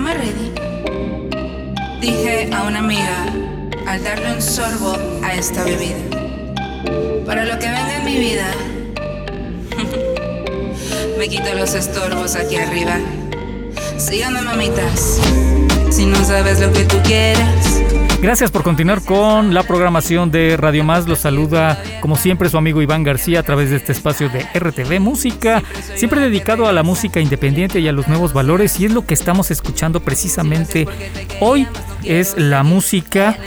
¿Estamos ready? Dije a una amiga al darle un sorbo a esta bebida. Para lo que venga en mi vida, me quito los estorbos aquí arriba. Síganme, mamitas. Si no sabes lo que tú quieres. Gracias por continuar con la programación de Radio Más. Los saluda, como siempre, su amigo Iván García a través de este espacio de RTV Música, siempre dedicado a la música independiente y a los nuevos valores. Y es lo que estamos escuchando precisamente hoy. Es la música,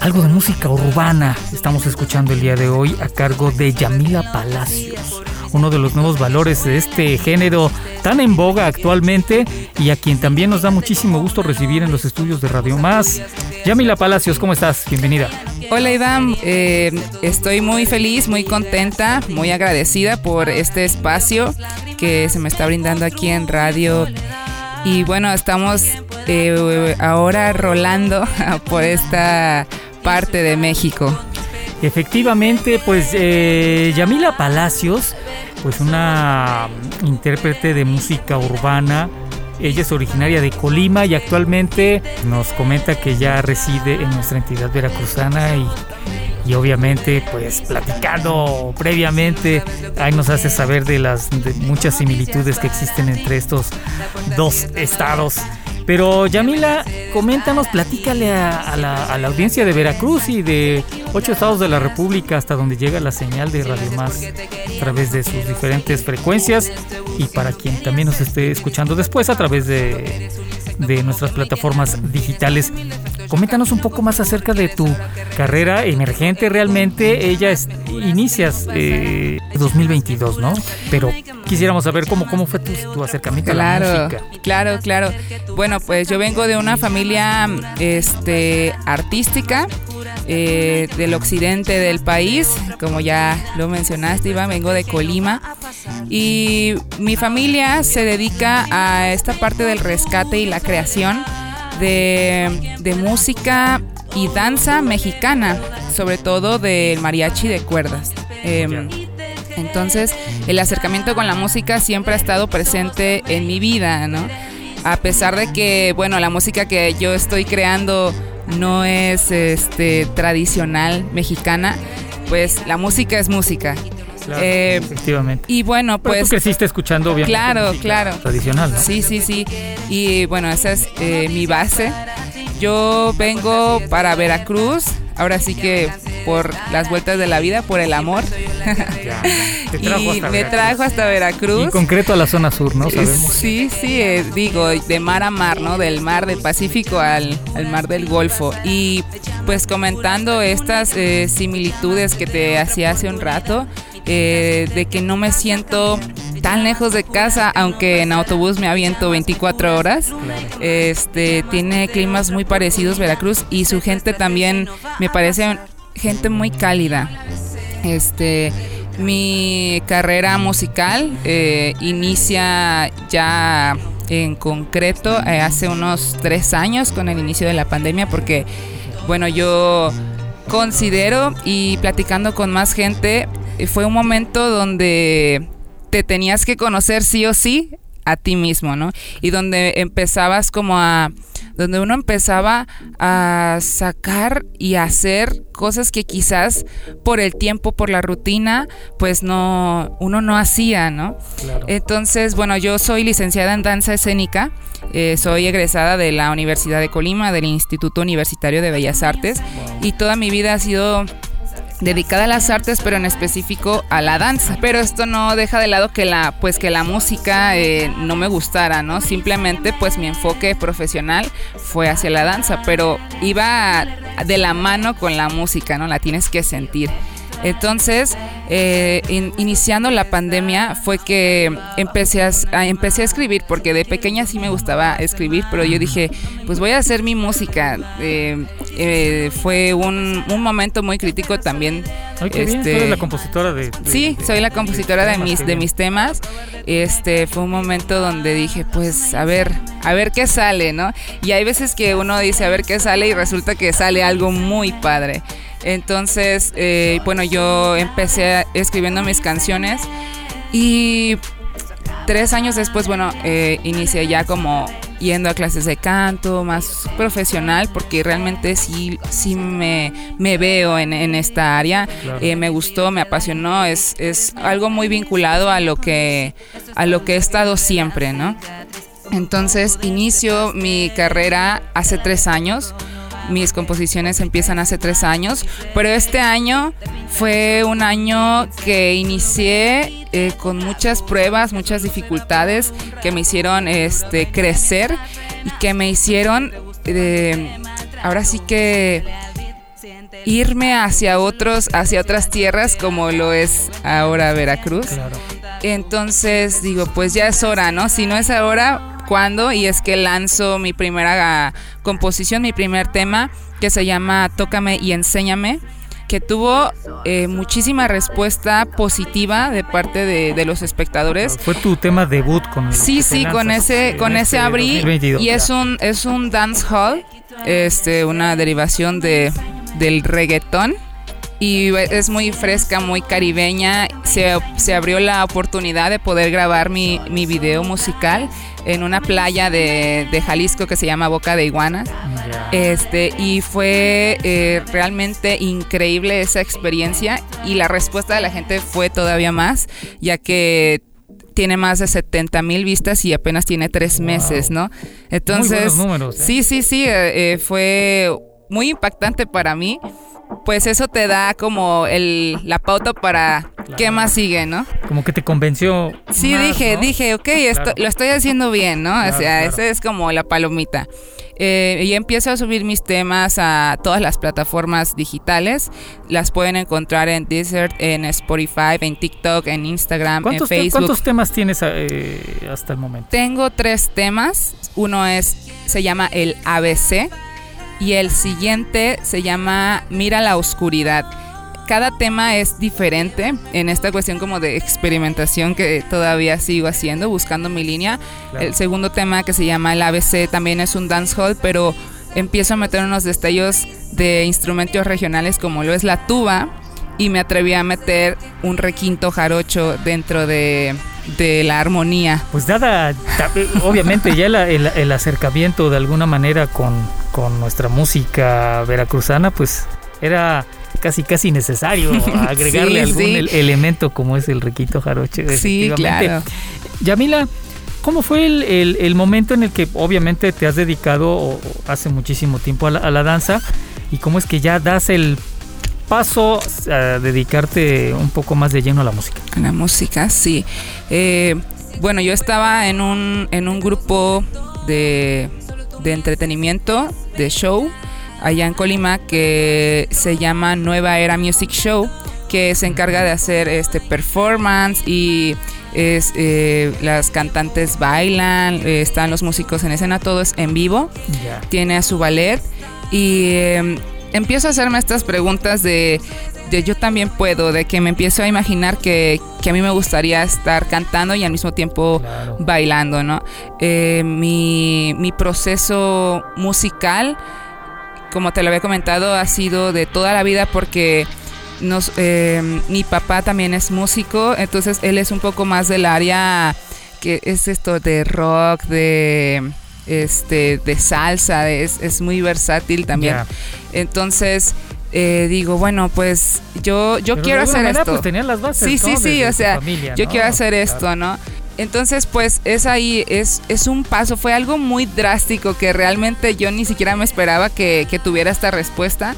algo de música urbana. Estamos escuchando el día de hoy a cargo de Yamila Palacios uno de los nuevos valores de este género tan en boga actualmente y a quien también nos da muchísimo gusto recibir en los estudios de Radio Más. Yamila Palacios, ¿cómo estás? Bienvenida. Hola Iván, eh, estoy muy feliz, muy contenta, muy agradecida por este espacio que se me está brindando aquí en radio. Y bueno, estamos eh, ahora rolando por esta parte de México. Efectivamente, pues eh, Yamila Palacios, pues una intérprete de música urbana. Ella es originaria de Colima y actualmente nos comenta que ya reside en nuestra entidad veracruzana y, y obviamente pues platicando previamente ahí nos hace saber de las de muchas similitudes que existen entre estos dos estados. Pero Yamila, coméntanos, platícale a, la, audiencia de Veracruz y de ocho estados de la República hasta donde llega la señal de Radio Más a través de sus diferentes frecuencias y para quien también nos esté escuchando después a través de nuestras plataformas digitales. Coméntanos un poco más acerca de tu carrera emergente. Realmente ella es, inicias eh, 2022, ¿no? Pero quisiéramos saber cómo, cómo fue tu, tu acercamiento claro, a la música. Claro, claro. Bueno, pues yo vengo de una familia este, artística. Eh, del occidente del país, como ya lo mencionaste, Iván, vengo de Colima y mi familia se dedica a esta parte del rescate y la creación de, de música y danza mexicana, sobre todo del mariachi de cuerdas. Eh, entonces, el acercamiento con la música siempre ha estado presente en mi vida, ¿no? A pesar de que, bueno, la música que yo estoy creando no es este, tradicional mexicana, pues la música es música. Claro, eh, efectivamente. Y bueno, pues. Pero tú creciste escuchando, obviamente. Claro, claro. Tradicional, ¿no? Sí, sí, sí. Y bueno, esa es eh, mi base. Yo vengo para Veracruz, ahora sí que por las vueltas de la vida, por el amor. Ya, y me trajo hasta Veracruz. Y concreto a la zona sur, ¿no? Sabemos. Sí, sí, eh, digo, de mar a mar, ¿no? Del mar del Pacífico al, al mar del Golfo. Y pues comentando estas eh, similitudes que te hacía hace un rato, eh, de que no me siento tan lejos de casa, aunque en autobús me aviento 24 horas. Este tiene climas muy parecidos Veracruz y su gente también me parece gente muy cálida. Este mi carrera musical eh, inicia ya en concreto eh, hace unos tres años con el inicio de la pandemia porque bueno yo considero y platicando con más gente eh, fue un momento donde te tenías que conocer sí o sí a ti mismo, ¿no? Y donde empezabas como a donde uno empezaba a sacar y a hacer cosas que quizás por el tiempo, por la rutina, pues no, uno no hacía, ¿no? Claro. Entonces, bueno, yo soy licenciada en danza escénica, eh, soy egresada de la Universidad de Colima, del Instituto Universitario de Bellas Artes, y toda mi vida ha sido dedicada a las artes, pero en específico a la danza. Pero esto no deja de lado que la, pues que la música eh, no me gustara, ¿no? Simplemente, pues mi enfoque profesional fue hacia la danza, pero iba de la mano con la música, ¿no? La tienes que sentir. Entonces, eh, iniciando la pandemia fue que empecé a, empecé a escribir, porque de pequeña sí me gustaba escribir, pero yo dije, pues voy a hacer mi música. Eh, eh, fue un, un, momento muy crítico también. Ay, qué bien, este, la compositora de, Sí, soy la compositora de, mis, de mis temas. Este fue un momento donde dije, pues a ver, a ver qué sale, ¿no? Y hay veces que uno dice a ver qué sale y resulta que sale algo muy padre. Entonces, eh, bueno, yo empecé escribiendo mis canciones y tres años después, bueno, eh, inicié ya como yendo a clases de canto, más profesional, porque realmente sí, sí me, veo en, esta área. Eh, me gustó, me apasionó, es, es algo muy vinculado a lo que, a lo que he estado siempre, ¿no? Entonces inicio mi carrera hace tres años mis composiciones empiezan hace tres años, pero este año fue un año que inicié eh, con muchas pruebas, muchas dificultades que me hicieron este, crecer y que me hicieron, eh, ahora sí que irme hacia otros, hacia otras tierras como lo es ahora Veracruz. Entonces digo, pues ya es hora, ¿no? Si no es ahora, cuando y es que lanzo mi primera composición, mi primer tema que se llama Tócame y Enséñame que tuvo eh, muchísima respuesta positiva de parte de, los espectadores. Fue tu tema debut con Sí, sí, con ese con ese abrí y es un es un dance hall, este una derivación de del reggaetón y es muy fresca, muy caribeña. Se, se abrió la oportunidad de poder grabar mi, mi video musical en una playa de, de, Jalisco que se llama Boca de Iguana. Este, y fue eh, realmente increíble esa experiencia y la respuesta de la gente fue todavía más, ya que tiene más de 70 mil vistas y apenas tiene tres meses, ¿no? Entonces, números, ¿eh? sí, sí, sí, eh, fue muy impactante para mí pues eso te da como el, la pauta para qué más sigue, ¿no? Como que te convenció. Sí, dije, dije, ok, esto, lo estoy haciendo bien, ¿no? o sea, esa es como la palomita. Eh, y empiezo a subir mis temas a todas las plataformas digitales. Las pueden encontrar en Desert, en Spotify, en TikTok, en Instagram, en Facebook. ¿Cuántos temas tienes eh, hasta el momento? Tengo tres temas. Uno es, se llama el ABC y el siguiente se llama Mira la oscuridad. Cada tema es diferente en esta cuestión como de experimentación que todavía sigo haciendo, buscando mi línea. El segundo tema que se llama el ABC también es un dancehall, pero empiezo a meter unos destellos de instrumentos regionales como lo es la tuba y me atreví a meter un requinto jarocho dentro de, la armonía. Pues dada, obviamente ya el, acercamiento de alguna manera con, con nuestra música veracruzana, pues era casi casi necesario agregarle algún elemento como es el requito jaroche. Sí, claro. Yamila, ¿cómo fue el, momento en el que obviamente te has dedicado hace muchísimo tiempo a la, danza y cómo es que ya das el paso a dedicarte un poco más de lleno a la música? A la música, sí. Eh, bueno, yo estaba en un, en un grupo de de entretenimiento, de show, allá en Colima, que se llama Nueva Era Music Show, que se encarga de hacer este performance y es, eh, las cantantes bailan, eh, están los músicos en escena, todo es en vivo, tiene a su ballet y em, empiezo a hacerme estas preguntas de yo también puedo, de que me empiezo a imaginar que, a mí me gustaría estar cantando y al mismo tiempo bailando, ¿no? Eh, mi, mi proceso musical, como te lo había comentado, ha sido de toda la vida porque... Nos, eh, mi papá también es músico, entonces él es un poco más del área que es esto de rock, de este de salsa, es, es muy versátil también. Entonces, eh, digo, bueno, pues yo, yo quiero hacer esto. Pues tenían las bases, sí, sí, sí, o sea, yo quiero hacer esto, ¿no? Entonces, pues es ahí, es, es un paso, fue algo muy drástico que realmente yo ni siquiera me esperaba que, tuviera esta respuesta,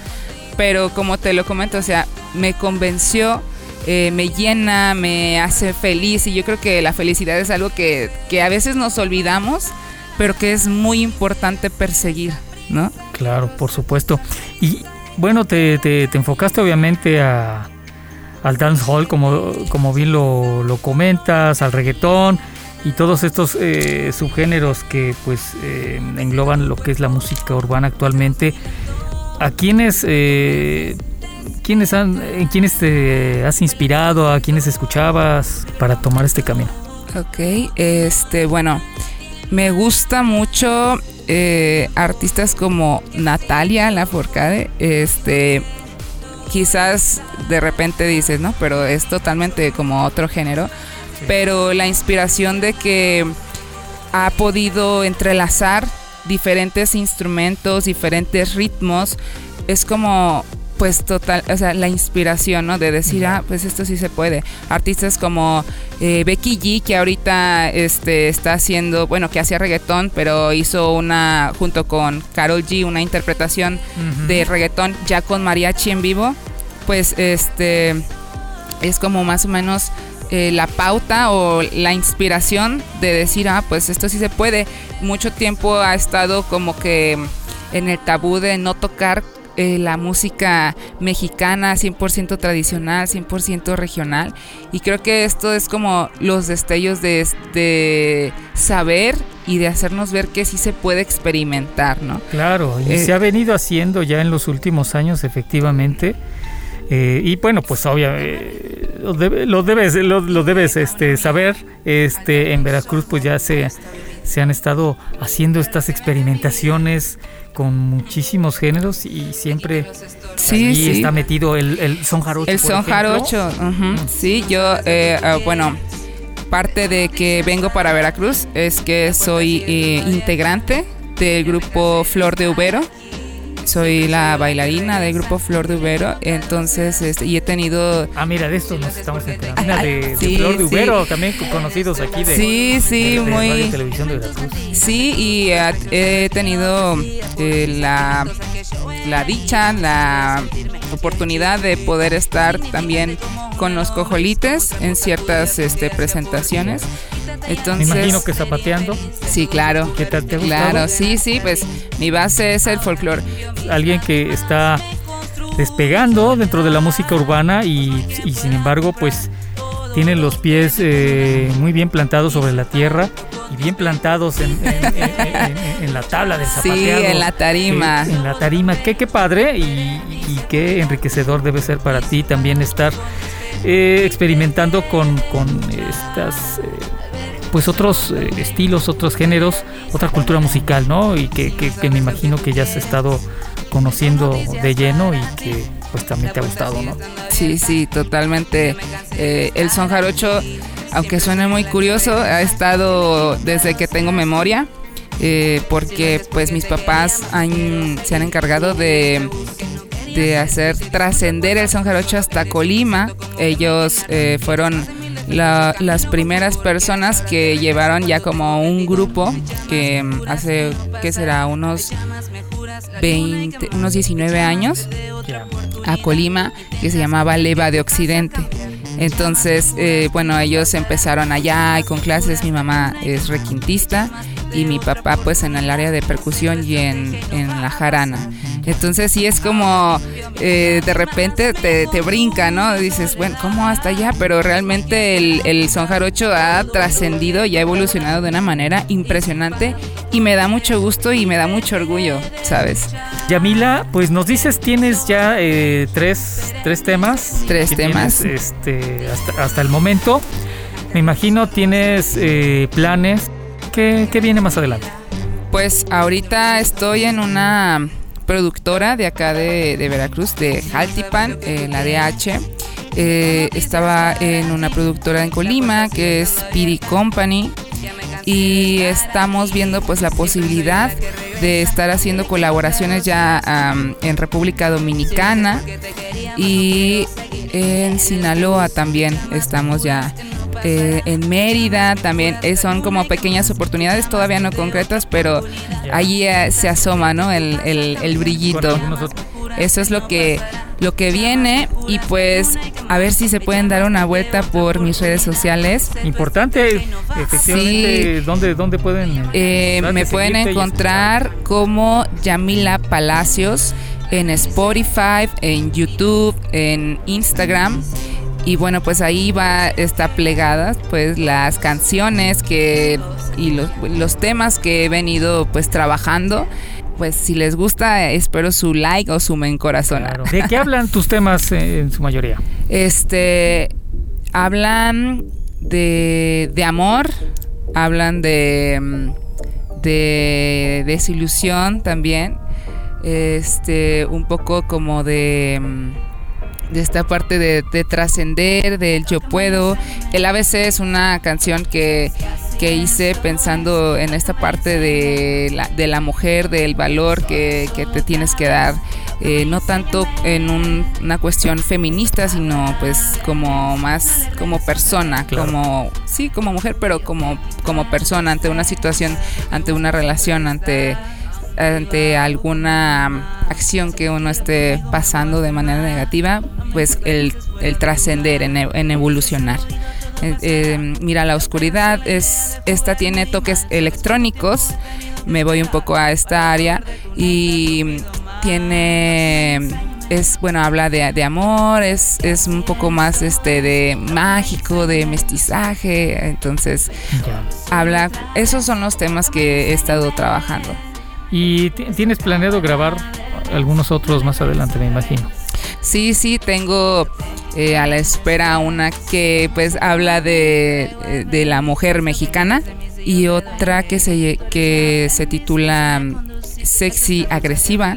pero como te lo comento, o sea, me convenció, eh, me llena, me hace feliz y yo creo que la felicidad es algo que, que a veces nos olvidamos, pero que es muy importante perseguir, ¿no? Claro, por supuesto. Y bueno, te, te, enfocaste obviamente a, al dancehall, como, como bien lo, lo comentas, al reggaetón y todos estos eh, subgéneros que pues eh, engloban lo que es la música urbana actualmente. ¿A quiénes, eh, quiénes han, quiénes te has inspirado, a quiénes escuchabas para tomar este camino? Ok, este, bueno, me gusta mucho eh, artistas como Natalia Lafourcade, este, quizás de repente dices, ¿no? Pero es totalmente como otro género, pero la inspiración de que ha podido entrelazar diferentes instrumentos, diferentes ritmos, es como pues total, o sea, la inspiración, ¿no? De decir, ah, pues esto sí se puede. Artistas como eh, Becky G, que ahorita este, está haciendo, bueno, que hacía reggaetón, pero hizo una, junto con Carol G, una interpretación de reggaetón ya con mariachi en vivo, pues este, es como más o menos eh, la pauta o la inspiración de decir, ah, pues esto sí se puede. Mucho tiempo ha estado como que en el tabú de no tocar eh, la música mexicana 100% tradicional, 100% regional. Y creo que esto es como los destellos de, de, saber y de hacernos ver que sí se puede experimentar, ¿no? Claro, y Eh, se ha venido haciendo ya en los últimos años, efectivamente. Eh, y bueno, pues obviamente lo, debe- lo debes, lo, lo debes este, saber. Este, en Veracruz, pues ya se, se han estado haciendo estas experimentaciones con muchísimos géneros y siempre Sí, allí sí. está metido el, el son jarocho. El por son ejemplo. jarocho, sí, yo, eh, ah, bueno, parte de que vengo para Veracruz es que soy eh, integrante del grupo Flor de Ubero. Soy la bailarina del grupo Flor de Ubero, entonces, este, y he tenido... Ah, mira, de esto nos estamos enterando. De, de Sí, Flor de sí. Ubero, también conocidos aquí de, Sí, sí, de- de muy- Radio Televisión de Veracruz. Sí, y eh, he tenido eh, la, la dicha, la oportunidad de poder estar también con los cojolites en ciertas este, presentaciones. Me imagino que zapateando. sí, claro. ¿Qué tal te ha? Claro, sí, sí, pues mi base es el folclore. alguien que está despegando dentro de la música urbana y, y sin embargo pues tiene los pies eh, muy bien plantados sobre la tierra y bien plantados en, en- en- en- en la tabla del Sí, zapateado. en la tarima. Eh, en la tarima. Qué, qué padre y, y qué enriquecedor debe ser para ti también estar eh, experimentando con, con estas... pues otros eh, estilos, otros géneros, otra cultura musical, ¿no? Y que, que- que me imagino que ya has estado conociendo de lleno y que pues también te ha gustado, ¿no? Sí, sí, totalmente. Eh, el son jarocho, aunque suene muy curioso, ha estado desde que tengo memoria, eh, porque pues mis papás han- se han encargado de, de hacer trascender el son jarocho hasta Colima. Ellos eh, fueron la- las primeras personas que llevaron ya como un grupo que mm, hace, ¿qué será? Unos 20, unos 19 años a Colima que se llamaba Leva de Occidente. Entonces, eh, bueno, ellos empezaron allá y con clases. Mi mamá es requintista y mi papá pues en el área de percusión y en, en la jarana. Entonces sí es como eh, de repente te, te brinca, ¿no? Dices, bueno, ¿cómo hasta allá? Pero realmente el, el son jarocho ha trascendido y ha evolucionado de una manera impresionante y me da mucho gusto y me da mucho orgullo, ¿sabes? Yamila, pues nos dices, tienes ya eh, tres, tres temas. Tres temas. tienes, este, hasta, hasta el momento. Me imagino tienes eh, planes. ¿Qué, qué viene más adelante? Pues ahorita estoy en una productora de acá de, Veracruz, de Jaltipan, eh, la DH. Eh, estaba en una productora en Colima que es Piri Company y estamos viendo pues la posibilidad de estar haciendo colaboraciones ya en República Dominicana y en Sinaloa también estamos ya eh, en Mérida también eh, son como pequeñas oportunidades todavía no concretas pero ahí eh, se asoma no el, el- el brillito. Eso es lo que lo que viene y pues a ver si se pueden dar una vuelta por mis redes sociales. Importante, efectivamente, ¿dónde, dónde pueden? Eh, me pueden encontrar como Yamila Palacios en Spotify, en YouTube, en Instagram. Y bueno, pues ahí va, está plegadas pues las canciones que y los, los temas que he venido pues trabajando pues si les gusta, espero su like o su men corazón. ¿De qué hablan tus temas eh, en su mayoría? Este, hablan de, de amor, hablan de, mm, de desilusión también, este, un poco como de mm, de esta parte de, de trascender, del yo puedo. El ABC es una canción que que hice pensando en esta parte de la, de la mujer, del valor que, que te tienes que dar, eh, no tanto en un, una cuestión feminista, sino pues como más como persona, como, sí, como mujer, pero como, como persona, ante una situación, ante una relación, ante ante alguna acción que uno esté pasando de manera negativa, pues el, el trascender, en, en evolucionar. Eh, eh, mira la oscuridad, es, esta tiene toques electrónicos, me voy un poco a esta área y tiene es bueno habla de, de, amor es, es un poco más este de mágico de mestizaje entonces habla esos son los temas que he estado trabajando y tienes planeado grabar algunos otros más adelante me imagino sí sí tengo eh, a la espera una que pues habla de, eh, de, la mujer mexicana y otra que se, que se titula mm, Sexy Agresiva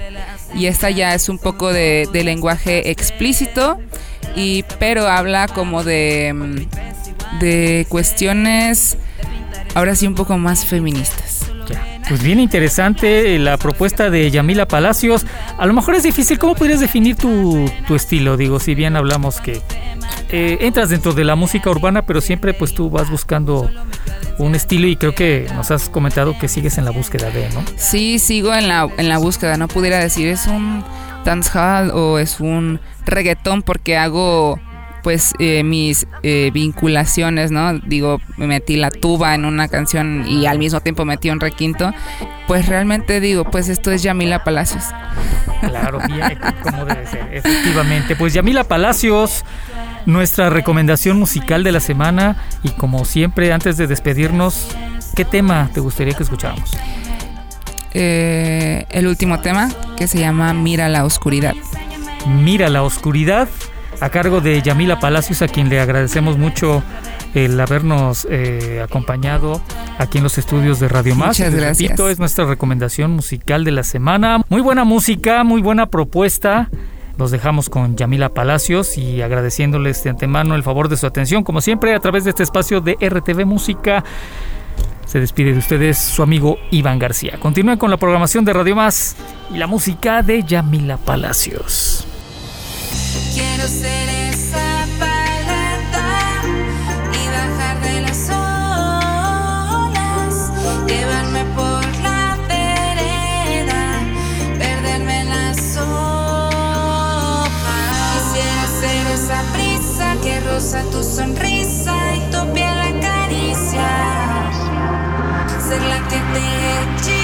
y esta ya es un poco de, lenguaje explícito y pero habla como de, mm, de cuestiones ahora sí un poco más feministas. Pues bien interesante la propuesta de Yamila Palacios. A lo mejor es difícil, ¿cómo podrías definir tu, tu estilo? Digo, si bien hablamos que eh, entras dentro de la música urbana, pero siempre pues tú vas buscando un estilo y creo que nos has comentado que sigues en la búsqueda de, ¿no? Sí, sigo en la, en la búsqueda, no pudiera decir es un dancehall o es un reggaetón porque hago pues eh, mis eh, vinculaciones, ¿no? Digo, me metí la tuba en una canción y al mismo tiempo metí un requinto, pues realmente digo, pues esto es Yamila Palacios. Claro, bien, como debe ser, efectivamente. Pues Yamila Palacios, nuestra recomendación musical de la semana y como siempre, antes de despedirnos, ¿qué tema te gustaría que escucháramos? Eh, el último tema que se llama Mira la oscuridad. Mira la oscuridad a cargo de Yamila Palacios, a quien le agradecemos mucho el habernos eh, acompañado aquí en los estudios de Radio Más. Muchas gracias. Repito, es nuestra recomendación musical de la semana. Muy buena música, muy buena propuesta. Los dejamos con Yamila Palacios y agradeciéndoles de antemano el favor de su atención, como siempre, a través de este espacio de RTV Música. Se despide de ustedes su amigo Iván García. Continúen con la programación de Radio Más y la música de Yamila Palacios. Quiero ser esa paleta y bajar de las olas, llevarme por la vereda, perderme en las hojas. Quisiera ser esa brisa que roza tu sonrisa y tu piel acaricia, ser la que te hechiza.